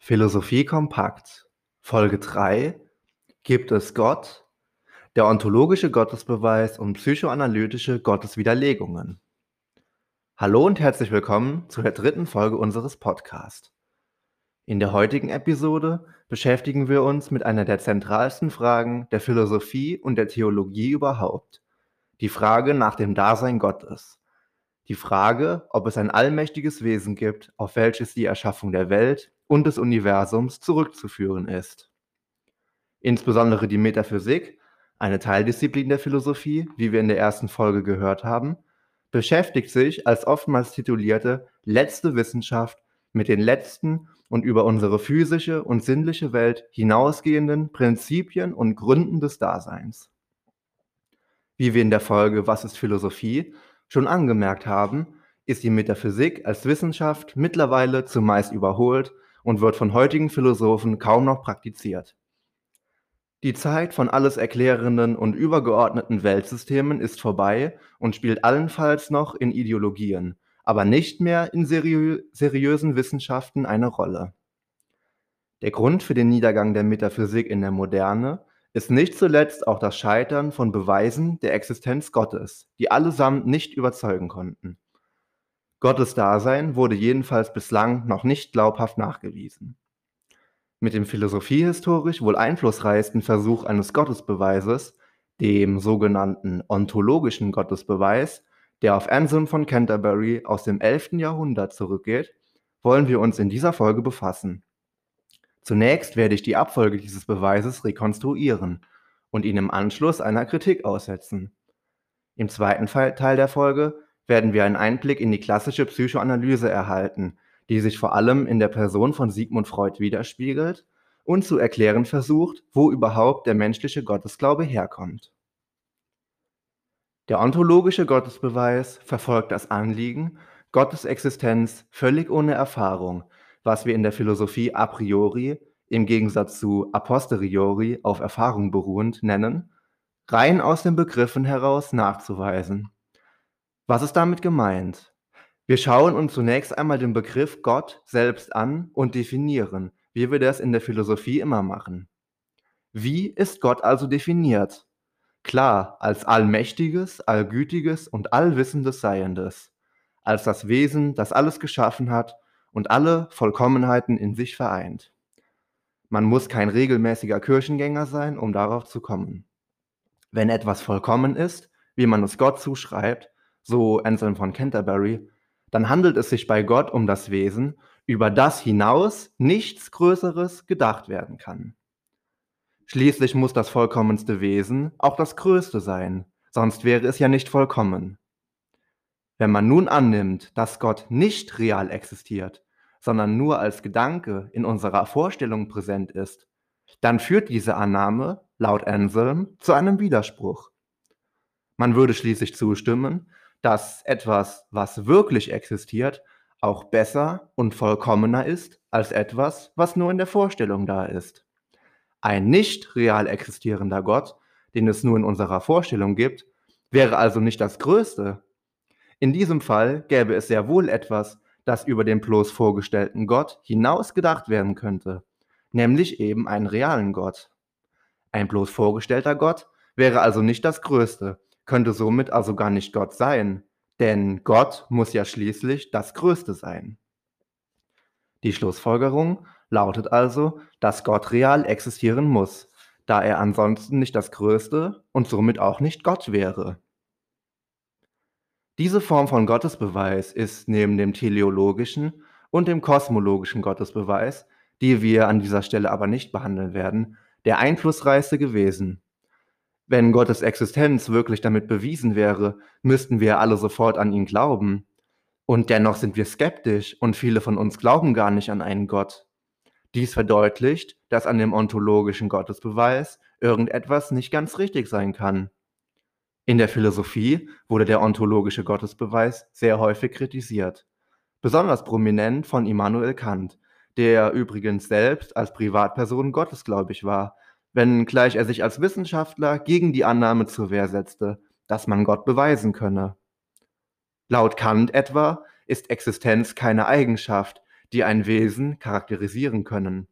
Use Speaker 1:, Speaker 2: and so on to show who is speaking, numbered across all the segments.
Speaker 1: Philosophie kompakt Folge 3 Gibt es Gott? Der ontologische Gottesbeweis und psychoanalytische Gotteswiderlegungen. Hallo und herzlich willkommen zu der dritten Folge unseres Podcasts. In der heutigen Episode beschäftigen wir uns mit einer der zentralsten Fragen der Philosophie und der Theologie überhaupt. Die Frage nach dem Dasein Gottes. Die Frage, ob es ein allmächtiges Wesen gibt, auf welches die Erschaffung der Welt und des Universums zurückzuführen ist. Insbesondere die Metaphysik, eine Teildisziplin der Philosophie, wie wir in der ersten Folge gehört haben, beschäftigt sich als oftmals titulierte letzte Wissenschaft mit den letzten und über unsere physische und sinnliche Welt hinausgehenden Prinzipien und Gründen des Daseins. Wie wir in der Folge Was ist Philosophie schon angemerkt haben, ist die Metaphysik als Wissenschaft mittlerweile zumeist überholt und wird von heutigen Philosophen kaum noch praktiziert. Die Zeit von alles erklärenden und übergeordneten Weltsystemen ist vorbei und spielt allenfalls noch in Ideologien, aber nicht mehr in seriö seriösen Wissenschaften eine Rolle. Der Grund für den Niedergang der Metaphysik in der Moderne ist nicht zuletzt auch das Scheitern von Beweisen der Existenz Gottes, die allesamt nicht überzeugen konnten. Gottes Dasein wurde jedenfalls bislang noch nicht glaubhaft nachgewiesen. Mit dem philosophiehistorisch wohl einflussreichsten Versuch eines Gottesbeweises, dem sogenannten ontologischen Gottesbeweis, der auf Anselm von Canterbury aus dem 11. Jahrhundert zurückgeht, wollen wir uns in dieser Folge befassen. Zunächst werde ich die Abfolge dieses Beweises rekonstruieren und ihn im Anschluss einer Kritik aussetzen. Im zweiten Teil der Folge werden wir einen Einblick in die klassische Psychoanalyse erhalten, die sich vor allem in der Person von Sigmund Freud widerspiegelt und zu erklären versucht, wo überhaupt der menschliche Gottesglaube herkommt. Der ontologische Gottesbeweis verfolgt das Anliegen, Gottes Existenz völlig ohne Erfahrung, was wir in der Philosophie a priori im Gegensatz zu a posteriori auf Erfahrung beruhend nennen, rein aus den Begriffen heraus nachzuweisen. Was ist damit gemeint? Wir schauen uns zunächst einmal den Begriff Gott selbst an und definieren, wie wir das in der Philosophie immer machen. Wie ist Gott also definiert? Klar, als allmächtiges, allgütiges und allwissendes Seiendes, als das Wesen, das alles geschaffen hat und alle Vollkommenheiten in sich vereint. Man muss kein regelmäßiger Kirchengänger sein, um darauf zu kommen. Wenn etwas vollkommen ist, wie man es Gott zuschreibt, so Anselm von Canterbury, dann handelt es sich bei Gott um das Wesen, über das hinaus nichts Größeres gedacht werden kann. Schließlich muss das vollkommenste Wesen auch das Größte sein, sonst wäre es ja nicht vollkommen. Wenn man nun annimmt, dass Gott nicht real existiert, sondern nur als Gedanke in unserer Vorstellung präsent ist, dann führt diese Annahme, laut Anselm, zu einem Widerspruch. Man würde schließlich zustimmen, dass etwas, was wirklich existiert, auch besser und vollkommener ist als etwas, was nur in der Vorstellung da ist. Ein nicht real existierender Gott, den es nur in unserer Vorstellung gibt, wäre also nicht das Größte. In diesem Fall gäbe es sehr wohl etwas, das über den bloß vorgestellten Gott hinaus gedacht werden könnte, nämlich eben einen realen Gott. Ein bloß vorgestellter Gott wäre also nicht das Größte, könnte somit also gar nicht Gott sein, denn Gott muss ja schließlich das Größte sein. Die Schlussfolgerung lautet also, dass Gott real existieren muss, da er ansonsten nicht das Größte und somit auch nicht Gott wäre. Diese Form von Gottesbeweis ist neben dem teleologischen und dem kosmologischen Gottesbeweis, die wir an dieser Stelle aber nicht behandeln werden, der einflussreichste gewesen. Wenn Gottes Existenz wirklich damit bewiesen wäre, müssten wir alle sofort an ihn glauben. Und dennoch sind wir skeptisch und viele von uns glauben gar nicht an einen Gott. Dies verdeutlicht, dass an dem ontologischen Gottesbeweis irgendetwas nicht ganz richtig sein kann. In der Philosophie wurde der ontologische Gottesbeweis sehr häufig kritisiert. Besonders prominent von Immanuel Kant, der übrigens selbst als Privatperson gottesgläubig war wenngleich er sich als Wissenschaftler gegen die Annahme zur Wehr setzte, dass man Gott beweisen könne. Laut Kant etwa ist Existenz keine Eigenschaft, die ein Wesen charakterisieren können.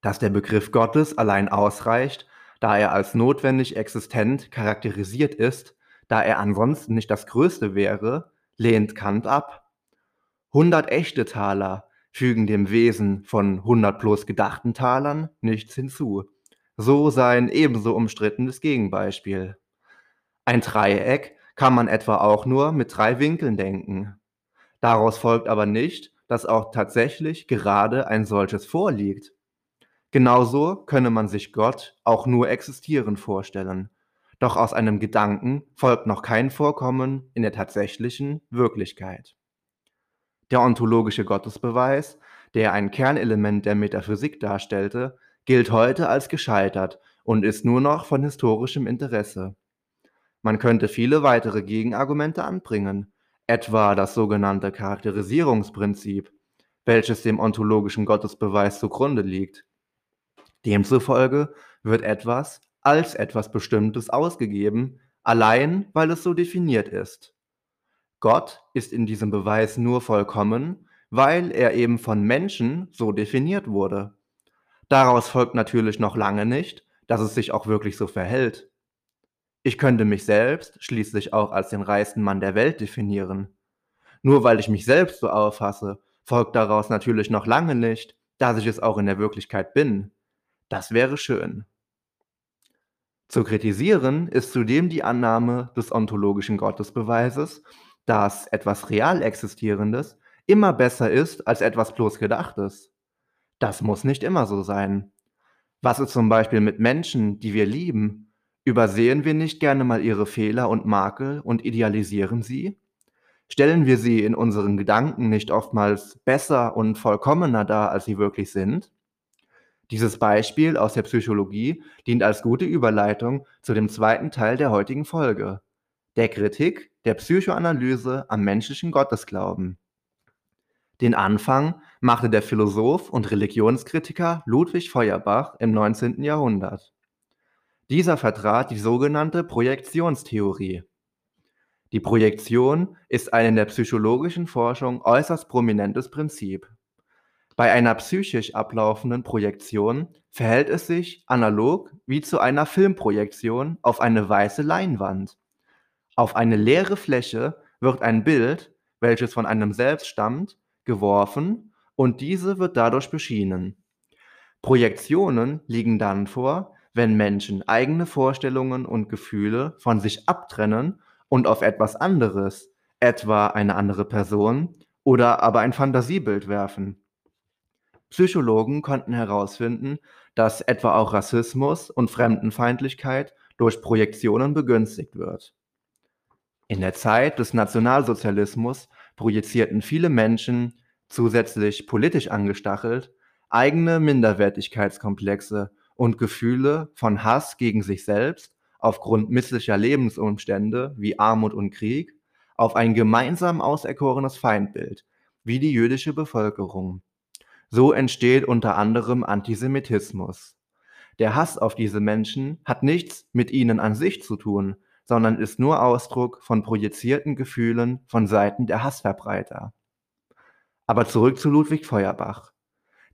Speaker 1: Dass der Begriff Gottes allein ausreicht, da er als notwendig existent charakterisiert ist, da er ansonsten nicht das Größte wäre, lehnt Kant ab. 100 echte Taler fügen dem Wesen von 100 bloß gedachten Talern nichts hinzu. So sein ebenso umstrittenes Gegenbeispiel. Ein Dreieck kann man etwa auch nur mit drei Winkeln denken. Daraus folgt aber nicht, dass auch tatsächlich gerade ein solches vorliegt. Genauso könne man sich Gott auch nur existieren vorstellen. Doch aus einem Gedanken folgt noch kein Vorkommen in der tatsächlichen Wirklichkeit. Der ontologische Gottesbeweis, der ein Kernelement der Metaphysik darstellte, gilt heute als gescheitert und ist nur noch von historischem Interesse. Man könnte viele weitere Gegenargumente anbringen, etwa das sogenannte Charakterisierungsprinzip, welches dem ontologischen Gottesbeweis zugrunde liegt. Demzufolge wird etwas als etwas Bestimmtes ausgegeben, allein weil es so definiert ist. Gott ist in diesem Beweis nur vollkommen, weil er eben von Menschen so definiert wurde. Daraus folgt natürlich noch lange nicht, dass es sich auch wirklich so verhält. Ich könnte mich selbst schließlich auch als den reichsten Mann der Welt definieren. Nur weil ich mich selbst so auffasse, folgt daraus natürlich noch lange nicht, dass ich es auch in der Wirklichkeit bin. Das wäre schön. Zu kritisieren ist zudem die Annahme des ontologischen Gottesbeweises, dass etwas real Existierendes immer besser ist als etwas bloß Gedachtes. Das muss nicht immer so sein. Was ist zum Beispiel mit Menschen, die wir lieben? Übersehen wir nicht gerne mal ihre Fehler und Makel und idealisieren sie? Stellen wir sie in unseren Gedanken nicht oftmals besser und vollkommener dar, als sie wirklich sind? Dieses Beispiel aus der Psychologie dient als gute Überleitung zu dem zweiten Teil der heutigen Folge, der Kritik der Psychoanalyse am menschlichen Gottesglauben. Den Anfang machte der Philosoph und Religionskritiker Ludwig Feuerbach im 19. Jahrhundert. Dieser vertrat die sogenannte Projektionstheorie. Die Projektion ist ein in der psychologischen Forschung äußerst prominentes Prinzip. Bei einer psychisch ablaufenden Projektion verhält es sich analog wie zu einer Filmprojektion auf eine weiße Leinwand. Auf eine leere Fläche wird ein Bild, welches von einem selbst stammt, geworfen und diese wird dadurch beschienen. Projektionen liegen dann vor, wenn Menschen eigene Vorstellungen und Gefühle von sich abtrennen und auf etwas anderes, etwa eine andere Person oder aber ein Fantasiebild werfen. Psychologen konnten herausfinden, dass etwa auch Rassismus und Fremdenfeindlichkeit durch Projektionen begünstigt wird. In der Zeit des Nationalsozialismus projizierten viele Menschen, zusätzlich politisch angestachelt, eigene Minderwertigkeitskomplexe und Gefühle von Hass gegen sich selbst aufgrund misslicher Lebensumstände wie Armut und Krieg auf ein gemeinsam auserkorenes Feindbild, wie die jüdische Bevölkerung. So entsteht unter anderem Antisemitismus. Der Hass auf diese Menschen hat nichts mit ihnen an sich zu tun, sondern ist nur Ausdruck von projizierten Gefühlen von Seiten der Hassverbreiter. Aber zurück zu Ludwig Feuerbach.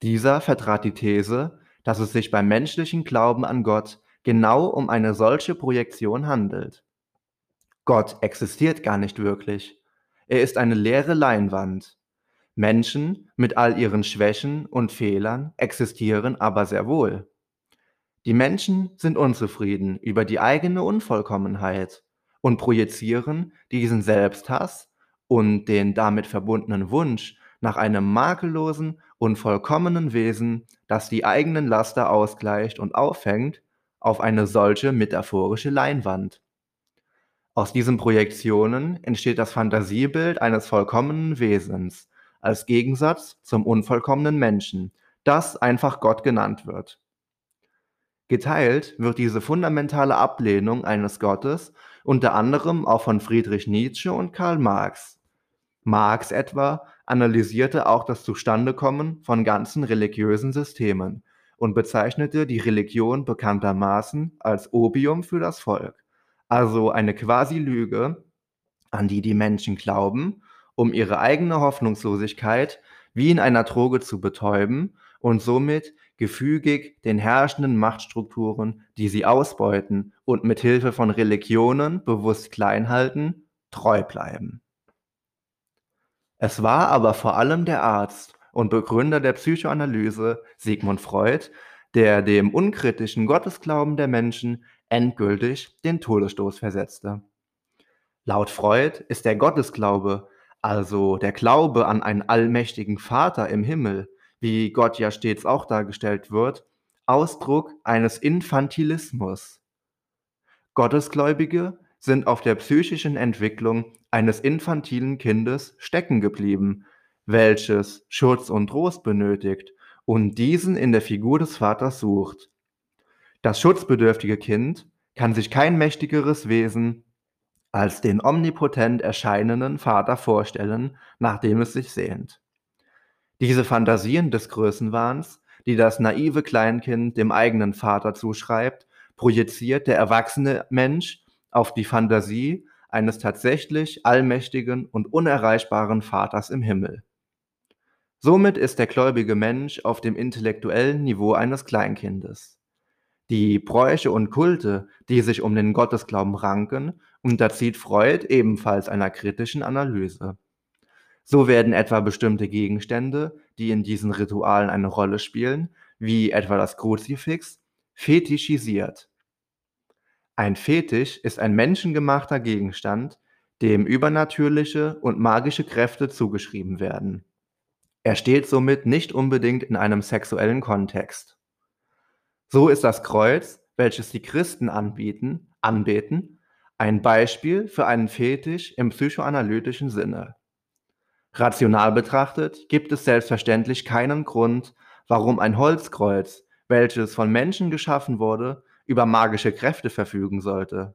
Speaker 1: Dieser vertrat die These, dass es sich beim menschlichen Glauben an Gott genau um eine solche Projektion handelt. Gott existiert gar nicht wirklich. Er ist eine leere Leinwand. Menschen mit all ihren Schwächen und Fehlern existieren aber sehr wohl. Die Menschen sind unzufrieden über die eigene Unvollkommenheit und projizieren diesen Selbsthass und den damit verbundenen Wunsch nach einem makellosen und vollkommenen Wesen, das die eigenen Laster ausgleicht und auffängt, auf eine solche metaphorische Leinwand. Aus diesen Projektionen entsteht das Fantasiebild eines vollkommenen Wesens, als Gegensatz zum unvollkommenen Menschen, das einfach Gott genannt wird. Geteilt wird diese fundamentale Ablehnung eines Gottes unter anderem auch von Friedrich Nietzsche und Karl Marx. Marx etwa analysierte auch das Zustandekommen von ganzen religiösen Systemen und bezeichnete die Religion bekanntermaßen als Opium für das Volk, also eine Quasi-Lüge, an die die Menschen glauben, um ihre eigene Hoffnungslosigkeit wie in einer Droge zu betäuben und somit gefügig den herrschenden Machtstrukturen, die sie ausbeuten und mit Hilfe von Religionen bewusst klein halten, treu bleiben. Es war aber vor allem der Arzt und Begründer der Psychoanalyse Sigmund Freud, der dem unkritischen Gottesglauben der Menschen endgültig den Todesstoß versetzte. Laut Freud ist der Gottesglaube, also der Glaube an einen allmächtigen Vater im Himmel, wie Gott ja stets auch dargestellt wird, Ausdruck eines Infantilismus. Gottesgläubige sind auf der psychischen Entwicklung eines infantilen Kindes stecken geblieben, welches Schutz und Trost benötigt und diesen in der Figur des Vaters sucht. Das schutzbedürftige Kind kann sich kein mächtigeres Wesen als den omnipotent erscheinenden Vater vorstellen, nach dem es sich sehnt. Diese Fantasien des Größenwahns, die das naive Kleinkind dem eigenen Vater zuschreibt, projiziert der erwachsene Mensch auf die Fantasie eines tatsächlich allmächtigen und unerreichbaren Vaters im Himmel. Somit ist der gläubige Mensch auf dem intellektuellen Niveau eines Kleinkindes. Die Bräuche und Kulte, die sich um den Gottesglauben ranken, unterzieht Freud ebenfalls einer kritischen Analyse. So werden etwa bestimmte Gegenstände, die in diesen Ritualen eine Rolle spielen, wie etwa das Kruzifix, fetischisiert. Ein Fetisch ist ein menschengemachter Gegenstand, dem übernatürliche und magische Kräfte zugeschrieben werden. Er steht somit nicht unbedingt in einem sexuellen Kontext. So ist das Kreuz, welches die Christen anbieten, anbeten, ein Beispiel für einen Fetisch im psychoanalytischen Sinne. Rational betrachtet gibt es selbstverständlich keinen Grund, warum ein Holzkreuz, welches von Menschen geschaffen wurde, über magische Kräfte verfügen sollte.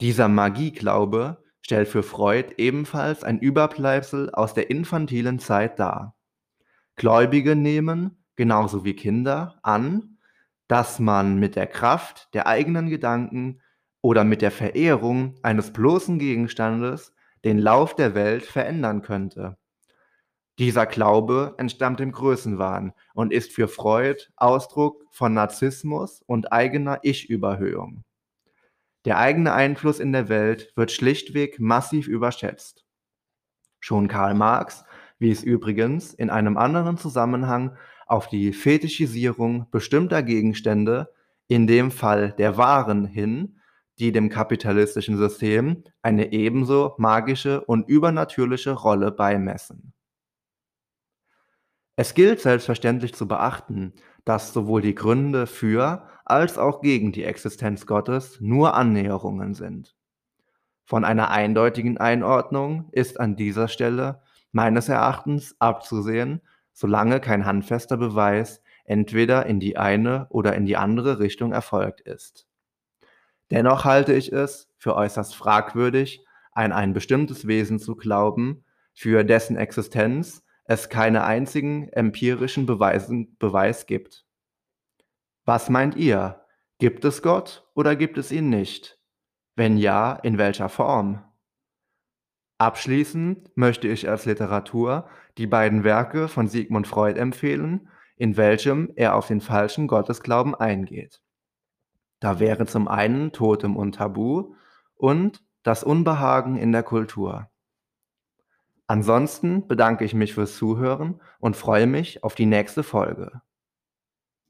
Speaker 1: Dieser Magieglaube stellt für Freud ebenfalls ein Überbleibsel aus der infantilen Zeit dar. Gläubige nehmen, genauso wie Kinder, an, dass man mit der Kraft der eigenen Gedanken oder mit der Verehrung eines bloßen Gegenstandes den Lauf der Welt verändern könnte. Dieser Glaube entstammt dem Größenwahn und ist für Freud Ausdruck von Narzissmus und eigener Ich-Überhöhung. Der eigene Einfluss in der Welt wird schlichtweg massiv überschätzt. Schon Karl Marx wies übrigens in einem anderen Zusammenhang auf die Fetischisierung bestimmter Gegenstände, in dem Fall der Waren, hin, die dem kapitalistischen System eine ebenso magische und übernatürliche Rolle beimessen. Es gilt selbstverständlich zu beachten, dass sowohl die Gründe für als auch gegen die Existenz Gottes nur Annäherungen sind. Von einer eindeutigen Einordnung ist an dieser Stelle meines Erachtens abzusehen, solange kein handfester Beweis entweder in die eine oder in die andere Richtung erfolgt ist. Dennoch halte ich es für äußerst fragwürdig, an ein bestimmtes Wesen zu glauben, für dessen Existenz es keine einzigen empirischen Beweisen, Beweis gibt. Was meint ihr? Gibt es Gott oder gibt es ihn nicht? Wenn ja, in welcher Form? Abschließend möchte ich als Literatur die beiden Werke von Sigmund Freud empfehlen, in welchem er auf den falschen Gottesglauben eingeht. Da wäre zum einen Totem und Tabu und das Unbehagen in der Kultur. Ansonsten bedanke ich mich fürs Zuhören und freue mich auf die nächste Folge.